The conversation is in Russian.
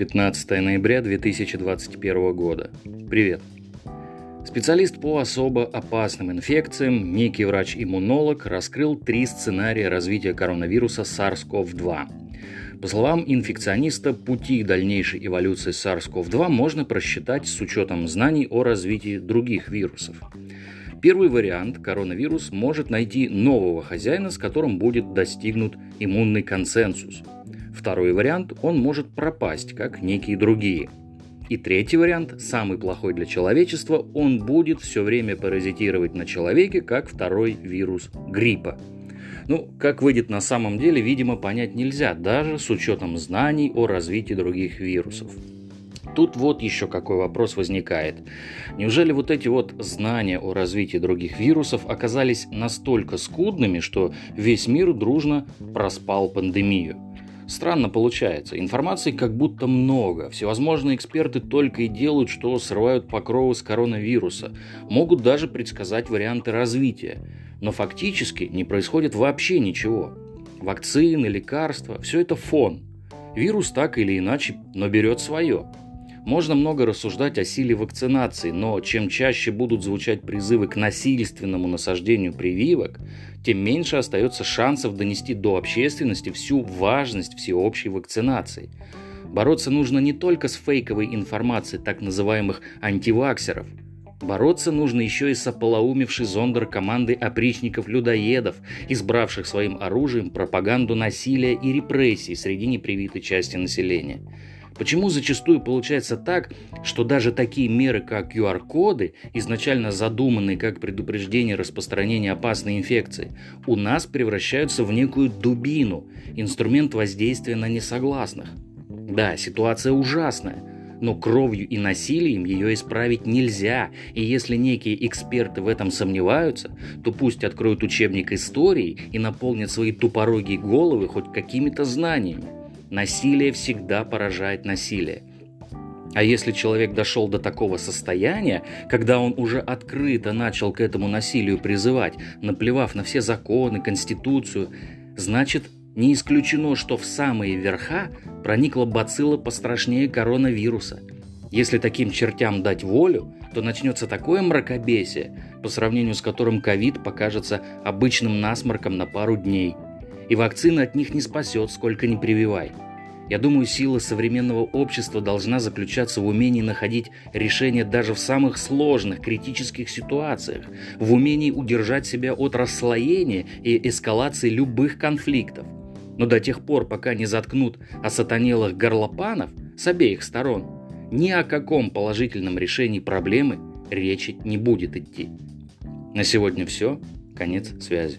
15 ноября 2021 года. Привет. Специалист по особо опасным инфекциям, некий врач-иммунолог, раскрыл три сценария развития коронавируса SARS-CoV-2. По словам инфекциониста, пути дальнейшей эволюции SARS-CoV-2 можно просчитать с учетом знаний о развитии других вирусов. Первый вариант – коронавирус может найти нового хозяина, с которым будет достигнут иммунный консенсус. Второй вариант – он может пропасть, как некие другие. И третий вариант, самый плохой для человечества, он будет все время паразитировать на человеке, как второй вирус гриппа. Ну, как выйдет на самом деле, видимо, понять нельзя, даже с учетом знаний о развитии других вирусов. Тут вот еще какой вопрос возникает. Неужели вот эти вот знания о развитии других вирусов оказались настолько скудными, что весь мир дружно проспал пандемию? Странно получается. Информации как будто много. Всевозможные эксперты только и делают, что срывают покровы с коронавируса. Могут даже предсказать варианты развития. Но фактически не происходит вообще ничего. Вакцины, лекарства – все это фон. Вирус так или иначе, но берет свое. Можно много рассуждать о силе вакцинации, но чем чаще будут звучать призывы к насильственному насаждению прививок, тем меньше остается шансов донести до общественности всю важность всеобщей вакцинации. Бороться нужно не только с фейковой информацией так называемых антиваксеров. Бороться нужно еще и с ополоумевшей зондер команды опричников-людоедов, избравших своим оружием пропаганду насилия и репрессий среди непривитой части населения – Почему зачастую получается так, что даже такие меры, как QR-коды, изначально задуманные как предупреждение распространения опасной инфекции, у нас превращаются в некую дубину, инструмент воздействия на несогласных? Да, ситуация ужасная, но кровью и насилием ее исправить нельзя, и если некие эксперты в этом сомневаются, то пусть откроют учебник истории и наполнят свои тупорогие головы хоть какими-то знаниями. Насилие всегда поражает насилие. А если человек дошел до такого состояния, когда он уже открыто начал к этому насилию призывать, наплевав на все законы, конституцию, значит, не исключено, что в самые верха проникла бацилла пострашнее коронавируса. Если таким чертям дать волю, то начнется такое мракобесие, по сравнению с которым ковид покажется обычным насморком на пару дней – и вакцина от них не спасет, сколько ни прививай. Я думаю, сила современного общества должна заключаться в умении находить решения даже в самых сложных критических ситуациях, в умении удержать себя от расслоения и эскалации любых конфликтов. Но до тех пор, пока не заткнут осатанелых горлопанов с обеих сторон, ни о каком положительном решении проблемы речи не будет идти. На сегодня все. Конец связи.